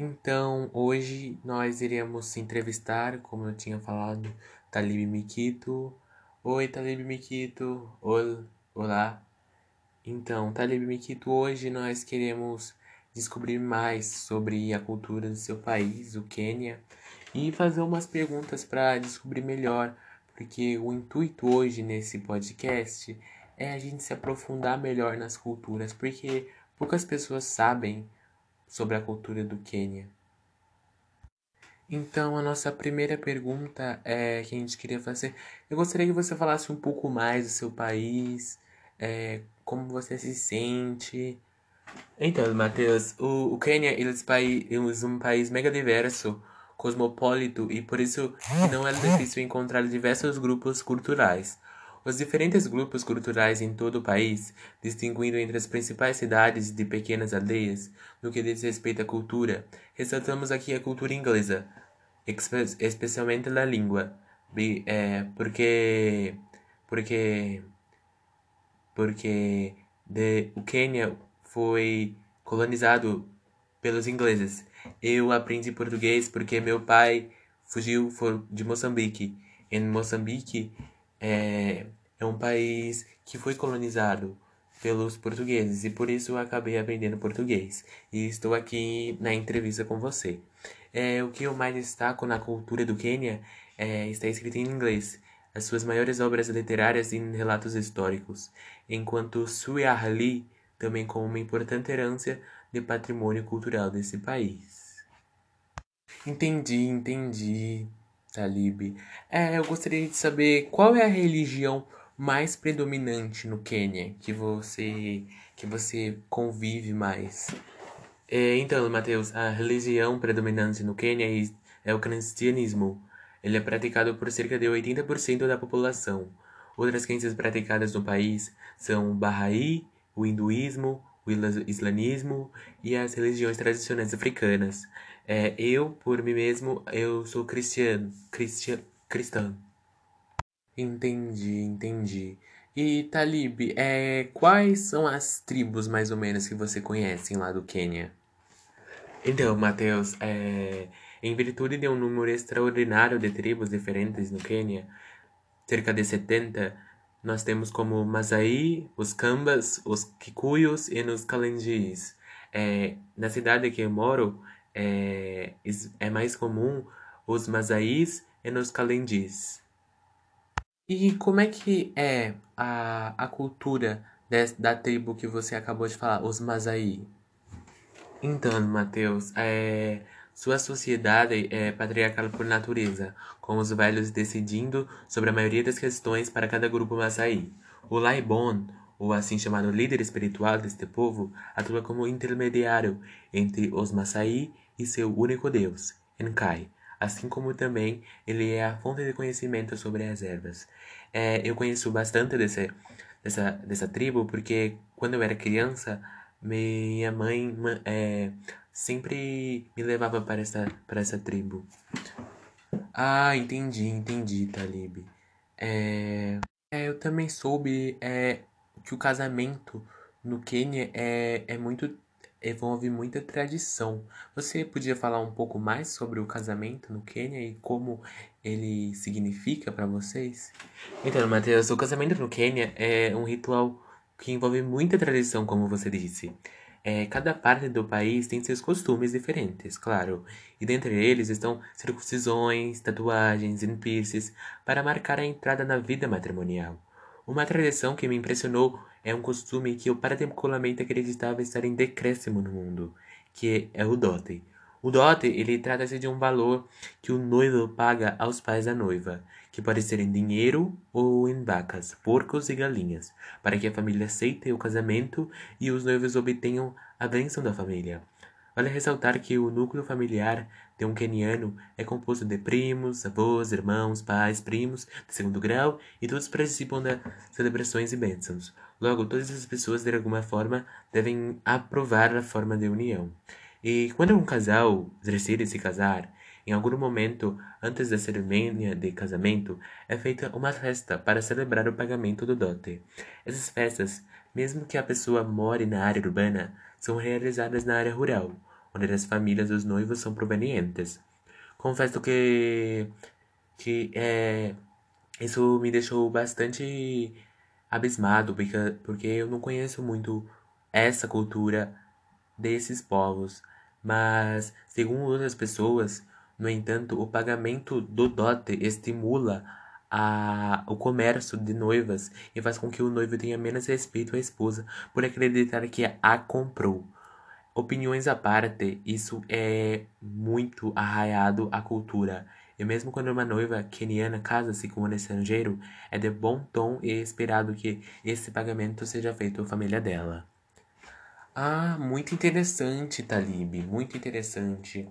Então, hoje nós iremos entrevistar, como eu tinha falado, Talib Mikito. Oi, Talib Mikito. Ol, olá. Então, Talib Mikito, hoje nós queremos descobrir mais sobre a cultura do seu país, o Quênia, e fazer umas perguntas para descobrir melhor, porque o intuito hoje nesse podcast é a gente se aprofundar melhor nas culturas, porque poucas pessoas sabem sobre a cultura do Quênia. Então, a nossa primeira pergunta é que a gente queria fazer. Eu gostaria que você falasse um pouco mais do seu país, é, como você se sente. Então, Matheus, o, o Quênia é um país mega diverso, cosmopolito e por isso não é difícil encontrar diversos grupos culturais. Os diferentes grupos culturais em todo o país, distinguindo entre as principais cidades de pequenas aldeias, no que diz respeito à cultura, ressaltamos aqui a cultura inglesa, especialmente a língua, é, porque porque porque de, o Quênia foi colonizado pelos ingleses. Eu aprendi português porque meu pai fugiu de Moçambique. Em Moçambique, é, é um país que foi colonizado pelos portugueses e por isso acabei aprendendo português e estou aqui na entrevista com você. É, o que eu mais destaco na cultura do Quênia é, está escrito em inglês, as suas maiores obras literárias e relatos históricos, enquanto Suiarli também com uma importante herança de patrimônio cultural desse país. Entendi, entendi, Talib. É, eu gostaria de saber qual é a religião mais predominante no Quênia, que você que você convive mais? É, então, Matheus, a religião predominante no Quênia é, é o cristianismo. Ele é praticado por cerca de 80% da população. Outras crenças praticadas no país são o Bahá'í, o hinduísmo, o islamismo e as religiões tradicionais africanas. É, eu, por mim mesmo, eu sou cristiano, cristian, cristão. Entendi, entendi. E Talib, é, quais são as tribos mais ou menos que você conhece lá do Quênia? Então, Matheus, é, em virtude de um número extraordinário de tribos diferentes no Quênia, cerca de 70, nós temos como Masai, os Kambas, os Kikuyos e os Kalendis. É, na cidade que eu moro, é, é mais comum os Masaís e os Kalendis. E como é que é a, a cultura da tribo que você acabou de falar, os Masai? Então, Matheus, é, sua sociedade é patriarcal por natureza, com os velhos decidindo sobre a maioria das questões para cada grupo Masai. O Laibon, ou assim chamado líder espiritual deste povo, atua como intermediário entre os Masai e seu único Deus, Enkai assim como também ele é a fonte de conhecimento sobre as ervas. É, eu conheço bastante desse, dessa, dessa tribo porque quando eu era criança, minha mãe é, sempre me levava para essa, para essa tribo. Ah, entendi, entendi, Talib. É, é, eu também soube é, que o casamento no Quênia é, é muito envolve muita tradição. Você podia falar um pouco mais sobre o casamento no Quênia e como ele significa para vocês? Então, Matheus, o casamento no Quênia é um ritual que envolve muita tradição, como você disse. É, cada parte do país tem seus costumes diferentes, claro, e dentre eles estão circuncisões, tatuagens e piercings para marcar a entrada na vida matrimonial. Uma tradição que me impressionou é um costume que eu particularmente acreditava estar em decréscimo no mundo, que é o dote. O dote, ele trata-se de um valor que o noivo paga aos pais da noiva, que pode ser em dinheiro ou em vacas, porcos e galinhas, para que a família aceite o casamento e os noivos obtenham a bênção da família. Vale ressaltar que o núcleo familiar de um queniano é composto de primos, avós, irmãos, pais, primos de segundo grau e todos participam das celebrações e bênçãos. Logo, todas as pessoas, de alguma forma, devem aprovar a forma de união. E quando um casal decide se casar, em algum momento antes da cerimônia de casamento, é feita uma festa para celebrar o pagamento do dote. Essas festas, mesmo que a pessoa more na área urbana, são realizadas na área rural onde as famílias dos noivos são provenientes. Confesso que, que é, isso me deixou bastante abismado, porque, eu não conheço muito essa cultura desses povos. Mas, segundo outras pessoas, no entanto, o pagamento do dote estimula a, o comércio de noivas e faz com que o noivo tenha menos respeito à esposa por acreditar que a comprou. Opiniões à parte, isso é muito arraiado à cultura. E mesmo quando uma noiva keniana casa-se com um estrangeiro, é de bom tom e esperado que esse pagamento seja feito à família dela. Ah, muito interessante, Talib, muito interessante.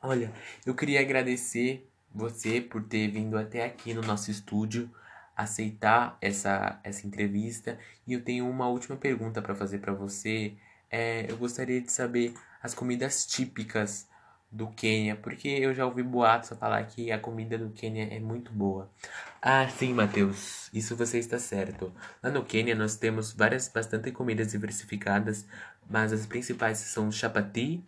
Olha, eu queria agradecer você por ter vindo até aqui no nosso estúdio, aceitar essa, essa entrevista. E eu tenho uma última pergunta para fazer para você. É, eu gostaria de saber as comidas típicas do Quênia, porque eu já ouvi boatos falar que a comida do Quênia é muito boa. Ah, sim, Matheus, isso você está certo. Lá no Quênia nós temos várias, bastante comidas diversificadas, mas as principais são o chapati,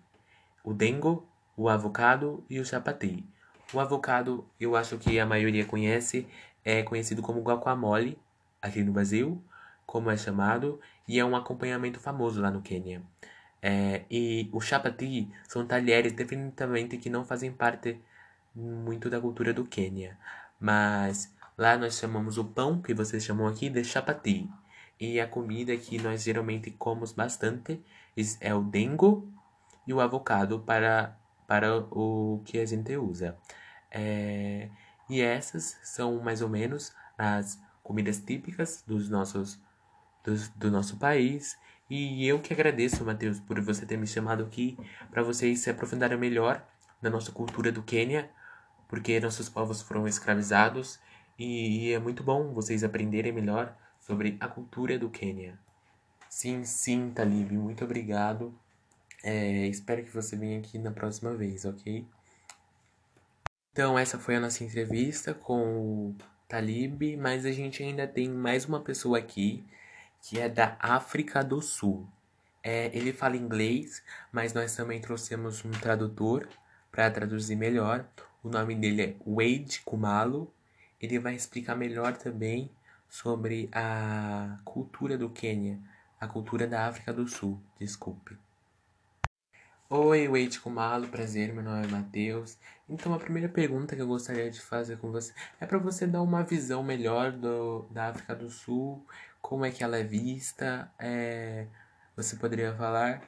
o dengo, o avocado e o chapati. O avocado, eu acho que a maioria conhece, é conhecido como guacamole aqui no Brasil, como é chamado, e é um acompanhamento famoso lá no Quênia. É, e o chapati são talheres definitivamente que não fazem parte muito da cultura do Quênia, mas lá nós chamamos o pão que vocês chamam aqui de chapati. E a comida que nós geralmente comemos bastante é o dengo e o avocado para, para o que a gente usa. É, e essas são mais ou menos as comidas típicas dos nossos, dos, do nosso país. E eu que agradeço, Matheus, por você ter me chamado aqui para vocês se aprofundarem melhor na nossa cultura do Quênia, porque nossos povos foram escravizados e é muito bom vocês aprenderem melhor sobre a cultura do Quênia. Sim, sim, Talib, muito obrigado. É, espero que você venha aqui na próxima vez, ok? Então, essa foi a nossa entrevista com o Talib, mas a gente ainda tem mais uma pessoa aqui que é da África do Sul. É, ele fala inglês, mas nós também trouxemos um tradutor para traduzir melhor. O nome dele é Wade Kumalo. Ele vai explicar melhor também sobre a cultura do Quênia, a cultura da África do Sul, desculpe. Oi, Wade Kumalo, prazer, meu nome é Matheus. Então, a primeira pergunta que eu gostaria de fazer com você é para você dar uma visão melhor do, da África do Sul, como é que ela é vista, é, você poderia falar?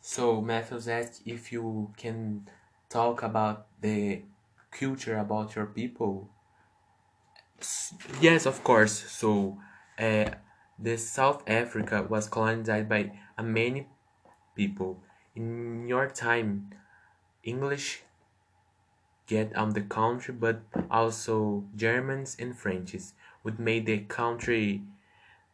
So, Matthews asked if you can talk about the culture about your people. Yes, of course. So, uh, the South Africa was colonized by many people. in your time English get on the country but also Germans and Frenches would make the country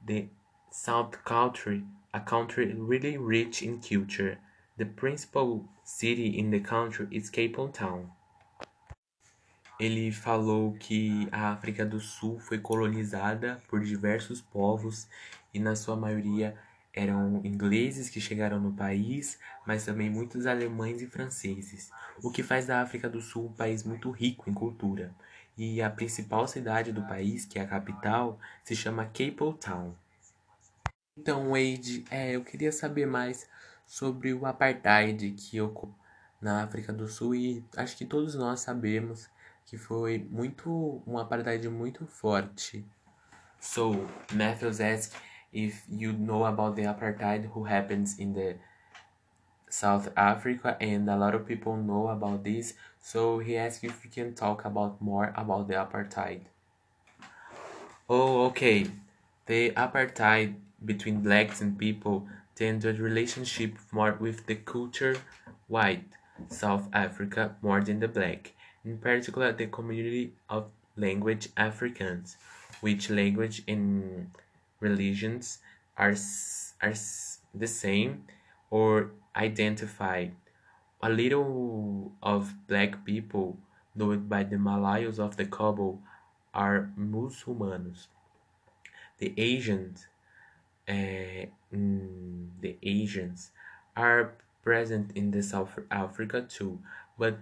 the South country a country really rich in culture. The principal city in the country is Cape Town. Ele falou que a África do Sul foi colonizada por diversos povos e na sua maioria eram ingleses que chegaram no país, mas também muitos alemães e franceses, o que faz da África do Sul um país muito rico em cultura. E a principal cidade do país, que é a capital, se chama Cape Town. Então, Wade, é, eu queria saber mais sobre o apartheid que ocorreu na África do Sul e acho que todos nós sabemos que foi muito um apartheid muito forte. So, Matthews asked if you know about the apartheid who happens in the South Africa and a lot of people know about this. So he asked if we can talk about more about the apartheid. Oh okay. The apartheid between blacks and people tend a relationship more with the culture white South Africa more than the black in particular the community of language Africans which language in religions are, are the same or identified. A little of black people, known by the Malayos of the Cabo, are muçulmanos. The Asians, uh, the Asians are present in the South Africa too. But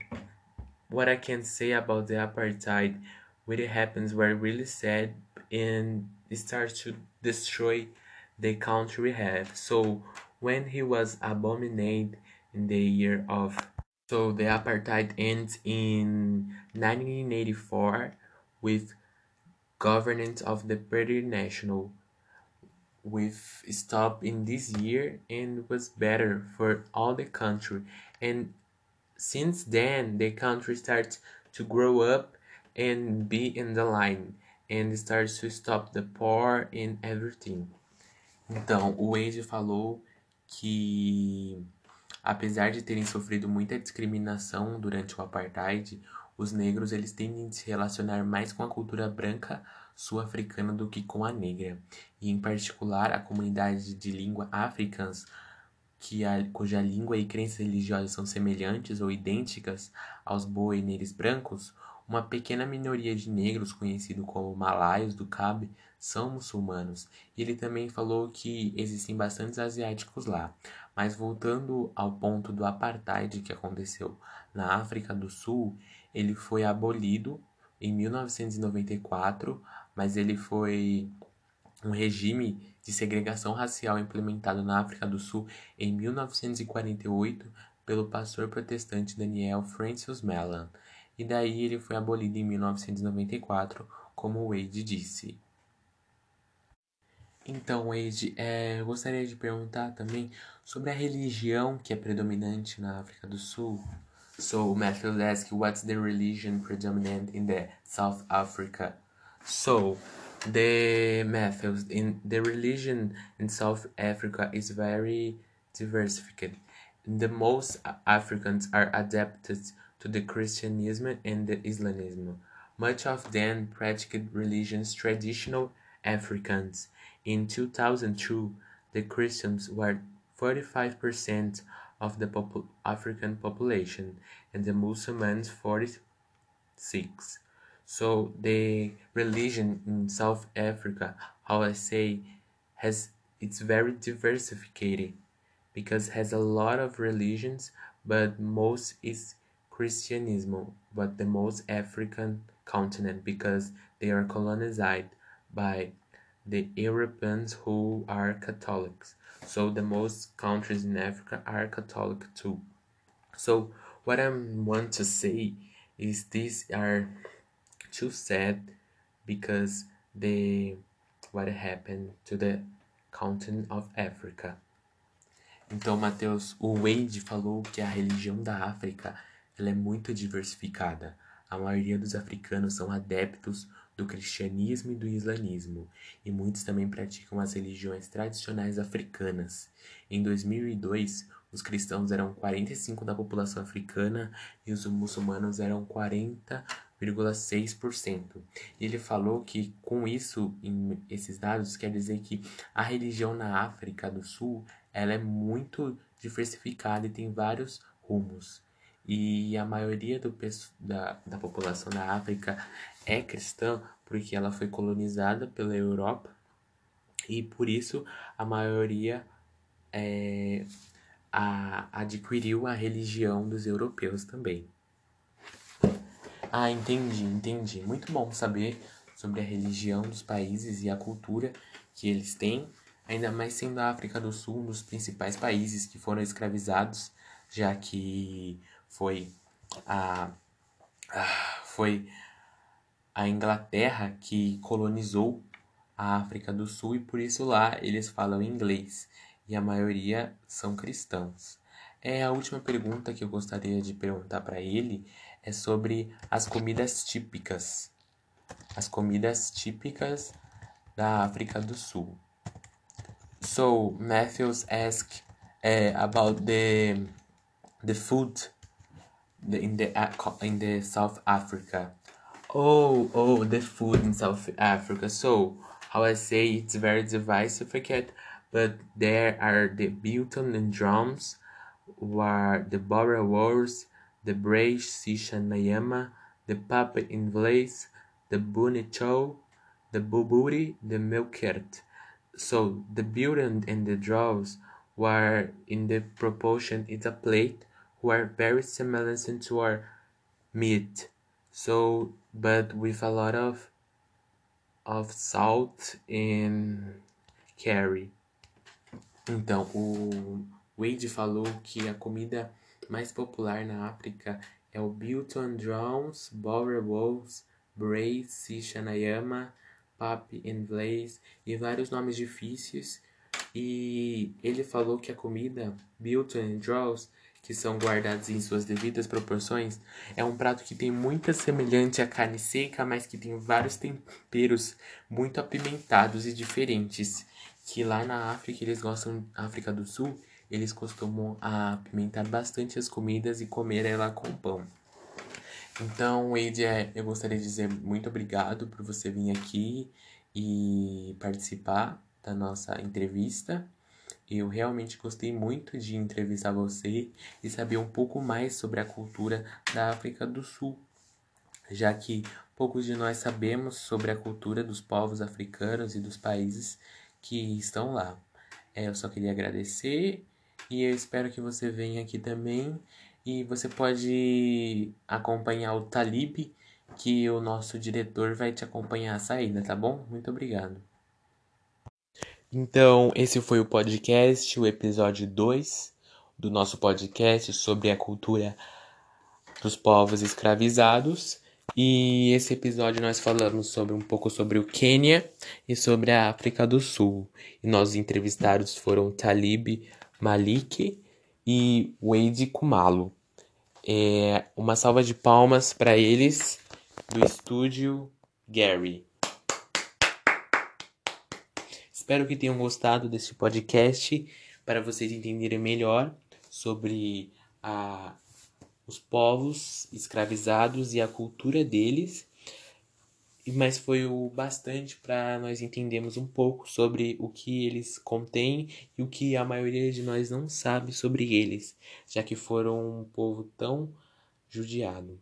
what I can say about the apartheid when it happens were really sad and it starts to destroy the country we have. So when he was abominated in the year of so the apartheid ends in 1984 with governance of the Party National with stop in this year and was better for all the country and since then the country starts to grow up and be in the line and starts to stop the poor and everything. Então, o Wade falou que apesar de terem sofrido muita discriminação durante o apartheid, os negros eles tendem a se relacionar mais com a cultura branca sul-africana do que com a negra, e em particular a comunidade de língua africans que a, cuja língua e crenças religiosas são semelhantes ou idênticas aos boineires brancos, uma pequena minoria de negros, conhecidos como malaios do Cabo, são muçulmanos. Ele também falou que existem bastantes asiáticos lá. Mas voltando ao ponto do apartheid que aconteceu na África do Sul, ele foi abolido em 1994, mas ele foi um regime de segregação racial implementado na África do Sul em 1948 pelo pastor protestante Daniel Francis Mellon, e daí ele foi abolido em 1994, como Wade disse. Então, Wade, é, eu gostaria de perguntar também sobre a religião que é predominante na África do Sul. So, Matthew asks, what's the religion predominant in the South Africa? So, the Matthews in the religion in South Africa is very diversified. The most Africans are adapted to the Christianism and the Islamism. Much of them practiced religions traditional Africans. In 2002, the Christians were 45% of the popul African population and the Muslims 46. So the religion in South Africa, how I say, has it's very diversified because has a lot of religions, but most is Christianism, but the most African continent because they are colonized by the Europeans who are Catholics. So the most countries in Africa are Catholic too. So what I want to say is these are too sad because the what happened to the continent of Africa. Então, Mateus, o Wade falou que a religião da África ela é muito diversificada. A maioria dos africanos são adeptos do cristianismo e do islamismo, e muitos também praticam as religiões tradicionais africanas. Em 2002, os cristãos eram 45% da população africana e os muçulmanos eram 40,6%. Ele falou que com isso, esses dados, quer dizer que a religião na África do Sul ela é muito diversificada e tem vários rumos. E a maioria do, da, da população da África é cristã porque ela foi colonizada pela Europa e por isso a maioria é, a, adquiriu a religião dos europeus também. Ah, entendi, entendi. Muito bom saber sobre a religião dos países e a cultura que eles têm, ainda mais sendo a África do Sul um dos principais países que foram escravizados, já que foi a, a foi a Inglaterra que colonizou a África do Sul e por isso lá eles falam inglês e a maioria são cristãos. É a última pergunta que eu gostaria de perguntar para ele é sobre as comidas típicas. As comidas típicas da África do Sul. So Matthews asked uh, about the the food in the in the South Africa. Oh, oh, the food in South Africa. So how I say it's very diversified but there are the Bilton and drums, where the Bora Wars, the Brage Sishan Mayama, the Papa Inglês, the Bunichou, the Buburi, the Milkert. So the Bilton and the drums where in the proportion it's a plate were very similar to our meat so but with a lot of of salt and curry então o Wade falou que a comida mais popular na África é o Bilton Drowns, Bower Wolves, Brace, Sishanayama, Pap and Blaze e vários nomes difíceis. E ele falou que a comida Bilton Draws, que são guardados em suas devidas proporções, é um prato que tem muita semelhante à carne seca, mas que tem vários temperos muito apimentados e diferentes. Que lá na África eles gostam, África do Sul, eles costumam apimentar bastante as comidas e comer ela com pão. Então, Wade, é, eu gostaria de dizer muito obrigado por você vir aqui e participar da nossa entrevista. Eu realmente gostei muito de entrevistar você e saber um pouco mais sobre a cultura da África do Sul, já que poucos de nós sabemos sobre a cultura dos povos africanos e dos países que estão lá. É, eu só queria agradecer e eu espero que você venha aqui também. E você pode acompanhar o Talib, que o nosso diretor vai te acompanhar a saída, tá bom? Muito obrigado. Então, esse foi o podcast, o episódio 2 do nosso podcast sobre a cultura dos povos escravizados. E esse episódio nós falamos sobre um pouco sobre o Quênia e sobre a África do Sul. E nossos entrevistados foram Talib Malik e Wade Kumalo. É, uma salva de palmas para eles do estúdio Gary. Espero que tenham gostado desse podcast para vocês entenderem melhor sobre a, os povos escravizados e a cultura deles mas foi o bastante para nós entendermos um pouco sobre o que eles contêm e o que a maioria de nós não sabe sobre eles, já que foram um povo tão judiado.